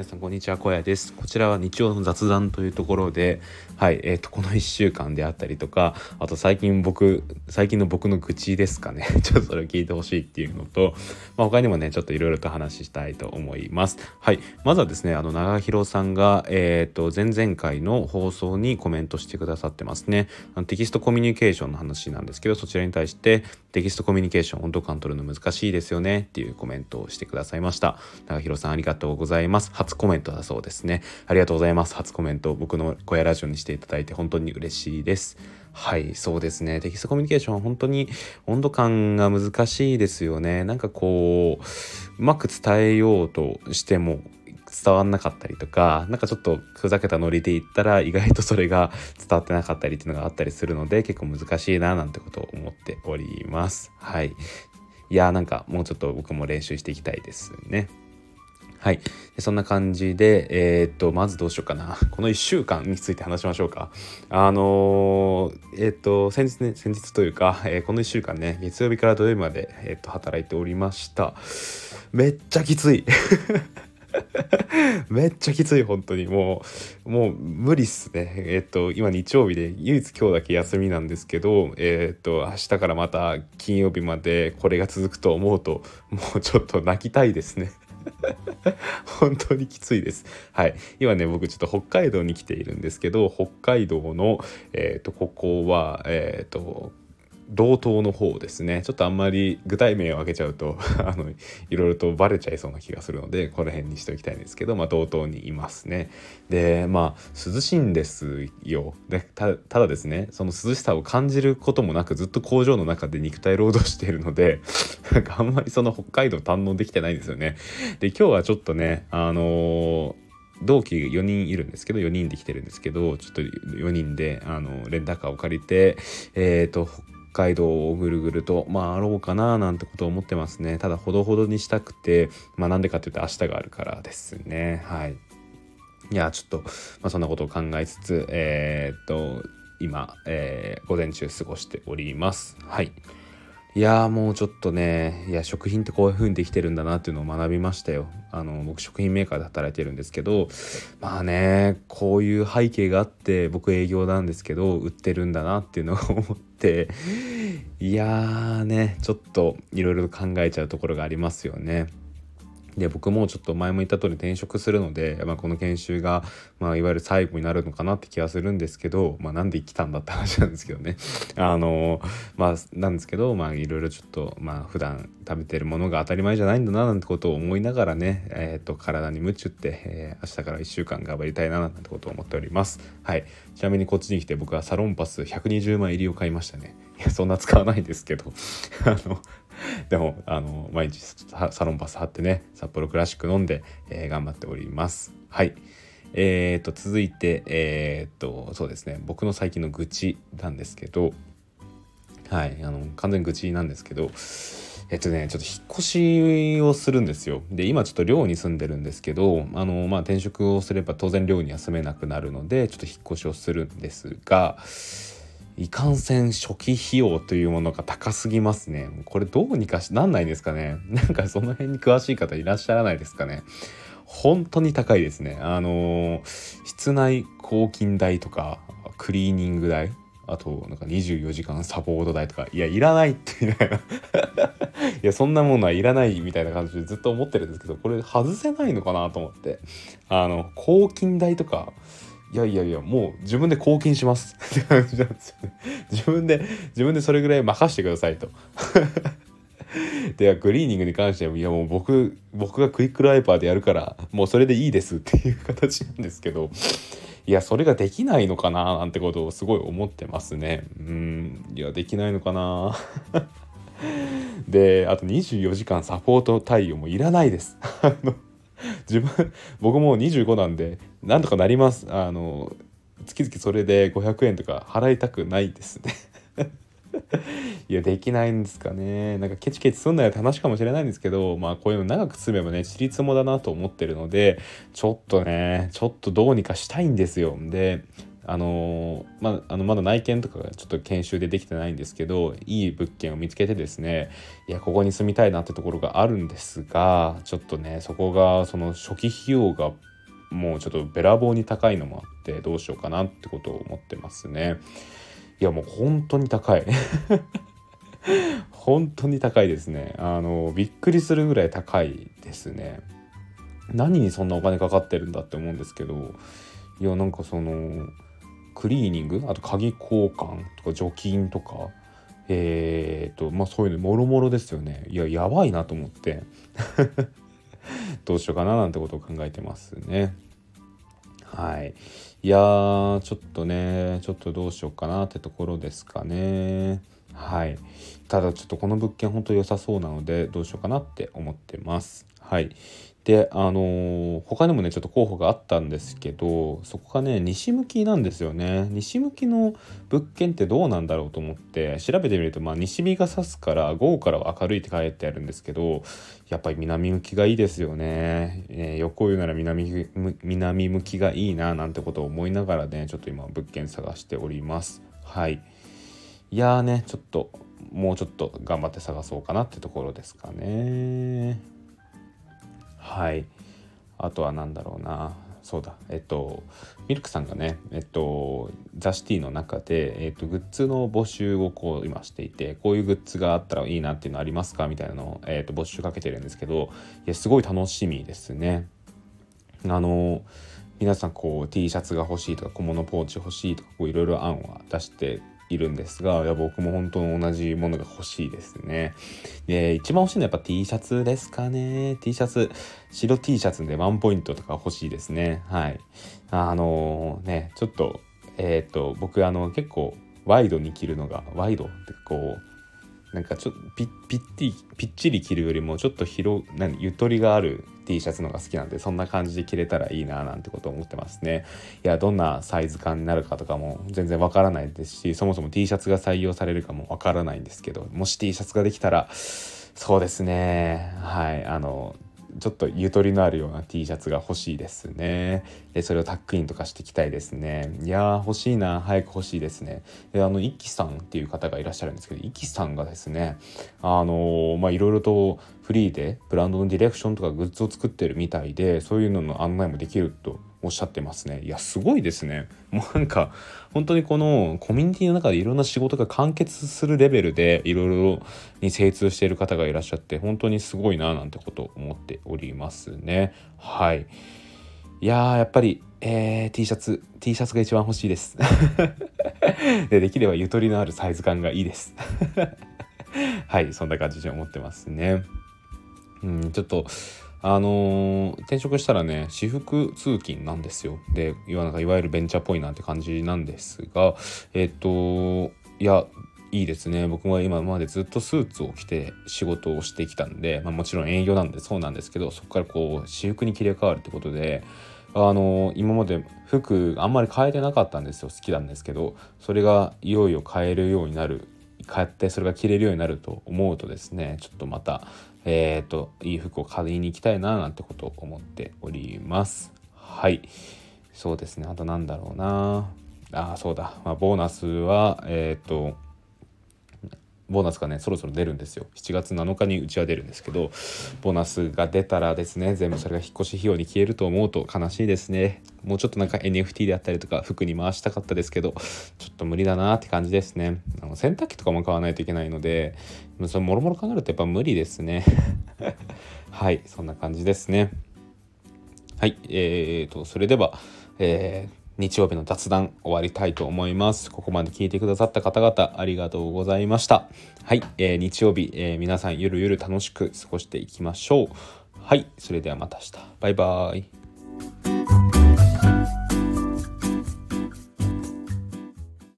皆さんこんにちは小屋です。こちらは日曜の雑談というところではいえーと、この1週間であったりとかあと最近僕最近の僕の愚痴ですかね。ちょっとそれを聞いてほしいっていうのと、まあ、他にもねちょっといろいろと話したいと思います。はいまずはですねあの長弘さんがえっ、ー、と前々回の放送にコメントしてくださってますね。あのテキストコミュニケーションの話なんですけどそちらに対してテキストコミュニケーション温度感取るの難しいですよねっていうコメントをしてくださいました。長弘さんありがとうございます。初コメントだそうですね。ありがとうございます。初コメント僕の小屋ラジオにしていただいて本当に嬉しいです。はいそうですね。テキストコミュニケーションは本当に温度感が難しいですよね。なんかこううまく伝えようとしても伝わんなかったりとか何かちょっとふざけたノリで言ったら意外とそれが伝わってなかったりっていうのがあったりするので結構難しいななんてことを思っております。はい。いやーなんかもうちょっと僕も練習していきたいですね。はい。そんな感じで、えー、っと、まずどうしようかな。この1週間について話しましょうか。あのー、えー、っと、先日ね、先日というか、えこの1週間ね、月曜日から土曜日まで、えっと、働いておりました。めっちゃきつい。めっちゃきつい本当にもうもう無理っすねえっと今日曜日で唯一今日だけ休みなんですけどえっと明日からまた金曜日までこれが続くと思うともうちょっと泣きたいですね 本当にきついです。はい。今ね、僕ちょっと北海道に来ているんですけど、北海道の、え、ー、と、ここは、えっ、ー、と、道東の方ですね。ちょっとあんまり具体名を挙げちゃうと あのいろいろとバレちゃいそうな気がするのでこの辺にしておきたいんですけど、まあ、道東にいますね。でまあ涼しいんですよ。でただですねその涼しさを感じることもなくずっと工場の中で肉体労働しているので なんかあんまりその北海道堪能できてないんですよね。で今日はちょっとねあのー同期4人いるんですけど4人で来てるんですけどちょっと4人であのレンタカーを借りてえっ、ー、と海道をぐるぐると回ろうかななんてことを思ってますね。ただほどほどにしたくてまあなんでかっていうと明日があるからですね。はい。いやちょっと、まあ、そんなことを考えつつえー、っと今、えー、午前中過ごしております。はい。いやもうちょっとねいや食品ってこういう風にできてるんだなっていうのを学びましたよ。あの僕食品メーカーで働いてるんですけどまあねこういう背景があって僕営業なんですけど売ってるんだなっていうのを思っていやーねちょっといろいろ考えちゃうところがありますよね。で僕もちょっと前も言った通り転職するので、まあ、この研修が、まあ、いわゆる最後になるのかなって気がするんですけど、まあ、なんで来たんだって話なんですけどね。あのまあなんですけどまあいろいろちょっとまあ普段食べてるものが当たり前じゃないんだななんてことを思いながらね、えーと、体に夢中って、えー、明日から1週間頑張りたいななんてことを思っております。はい。ちなみにこっちに来て僕はサロンパス120万入りを買いましたね。いやそんな使わないですけど。あのでもあの毎日サロンパス貼ってね札幌クラシック飲んで、えー、頑張っております。はい。えーと続いてえーとそうですね。僕の最近の愚痴なんですけどはい。あの完全愚痴なんですけどえっとね、ちょっと引っ越しをするんですよ。で、今ちょっと寮に住んでるんですけど、あの、まあ、転職をすれば当然寮には住めなくなるので、ちょっと引っ越しをするんですが、いかんせん初期費用というものが高すぎますね。これどうにかしなんないですかね。なんかその辺に詳しい方いらっしゃらないですかね。本当に高いですね。あの室内抗菌代とかクリーニング代あとなんか24時間サポート代とかいやいらないってみたいな いやそんなものはいらないみたいな感じでずっと思ってるんですけどこれ外せないのかなと思ってあの抗菌代とかいやいやいやもう自分で貢献します。って感じなんですよね。自分で自分でそれぐらい任してくださいと。ではクリーニングに関してはいやもう僕僕がクイックライパーでやるからもうそれでいいですっていう形なんですけどいやそれができないのかななんてことをすごい思ってますね。うんいやできないのかな。であと24時間サポート対応もいらないです。あの 自分僕も25なんでなんとかなります。あの月々それで500円とか払いたくないですね。いやできないんですかね。なんかケチケチすんなよって話かもしれないんですけどまあこういうの長く住めばねちりつもだなと思ってるのでちょっとねちょっとどうにかしたいんですよ。であのまあのまだ内見とかがちょっと研修でできてないんですけどいい物件を見つけてですねいやここに住みたいなってところがあるんですがちょっとねそこがその初期費用がもうちょっとべらぼうに高いのもあってどうしようかなってことを思ってますね。いやもう本当に高い。本当に高いですね。あのびっくりするぐらい高いですね。何にそんなお金かかってるんだって思うんですけどいやなんかそのクリーニング？あと鍵交換とか除菌とか？えー、とまあそういうのもろもろですよね。いややばいなと思って。どうしようかななんてことを考えてますね。はい。いやーちょっとねちょっとどうしようかなってところですかね。はい。ただちょっとこの物件ほんと良さそうなのでどうしようかなって思ってます。はい。であのー、他にもねちょっと候補があったんですけどそこがね西向きなんですよね。西向きの物件ってどうなんだろうと思って調べてみるとまあ西日が差すから午後からは明るいって書いてあるんですけどやっぱり南向きがいいですよね、えー、横言うなら南南向きがいいななんてことを思いながらねちょっと今物件探しております。はい。いやーねちょっともうちょっと頑張って探そうかなってところですかね。はい。あとは何だろうな。そうだ。えっとミルクさんがねえっとザ・シティの中で、えっと、グッズの募集をこう今していてこういうグッズがあったらいいなっていうのありますかみたいなのを、えっと、募集かけてるんですけどいやすごい楽しみですね。あの皆さんこう T シャツが欲しいとか小物ポーチ欲しいとかいろいろ案は出しているんですがいや僕も本当に同じものが欲しいですね。で一番欲しいのはやっぱ T シャツですかね。T シャツ白 T シャツでワンポイントとか欲しいですね。はい。あのー、ねちょっとえっ、と僕あの結構ワイドに着るのがワイドってこうなんかちょっとピッピッティぴっちり着るよりもちょっと広何ゆとりがある T シャツのが好きなんでそんな感じで着れたらいいななんてことを思ってますね。いやどんなサイズ感になるかとかも全然わからないですしそもそも T シャツが採用されるかもわからないんですけどもし T シャツができたらそうですねはいあのちょっとゆとりのあるような T シャツが欲しいですね。で、それをタックインとかしていきたいですね。いやー、欲しいな。早く欲しいですね。で、あの、イキさんっていう方がいらっしゃるんですけど、イキさんがですね、あのー、ま、いろいろとフリーでブランドのディレクションとかグッズを作ってるみたいで、そういうのの案内もできるとおっしゃってますね。いや、すごいですね。もうなんか、本当にこのコミュニティの中でいろんな仕事が完結するレベルでいろいろに精通している方がいらっしゃって、本当にすごいななんてことを思っておりますね。はい。いや、やっぱり、えー、T シャツ、T シャツが一番欲しいです。でできればゆとりのあるサイズ感がいいです。はい、そんな感じで思ってますね。うん、ちょっと、あのー、転職したらね私服通勤なんですよ。でいわいわゆるベンチャーっぽいなって感じなんですがえっ、といやいいですね。僕も今までずっとスーツを着て仕事をしてきたんで、まあ、もちろん営業なんでそうなんですけどそこからこう私服に切り替わるってことであの今まで服あんまり変えてなかったんですよ。好きなんですけどそれがいよいよ変えるようになる買ってそれが着れるようになると思うとですねちょっとまたえっ、ー、といい服を買いに行きたいななんてことを思っております。はい。そうですね。あとなんだろうな。あそうだ、まあ、ボーナスはえっ、ー、とボーナスがねそろそろ出るんですよ。7月7日にうちは出るんですけどボーナスが出たらですね全部それが引っ越し費用に消えると思うと悲しいですね。もうちょっとなんか NFT であったりとか服に回したかったですけどちょっと無理だなって感じですね。あの洗濯機とかも買わないといけないのでそれもろもろ考えるとやっぱ無理ですね。はいそんな感じですね。はいえーとそれではえー日曜日の雑談終わりたいと思います。ここまで聞いてくださった方々ありがとうございました。はい、えー、日曜日、えー、皆さんゆるゆる楽しく過ごしていきましょう。はい、それではまた明日。バイバーイ。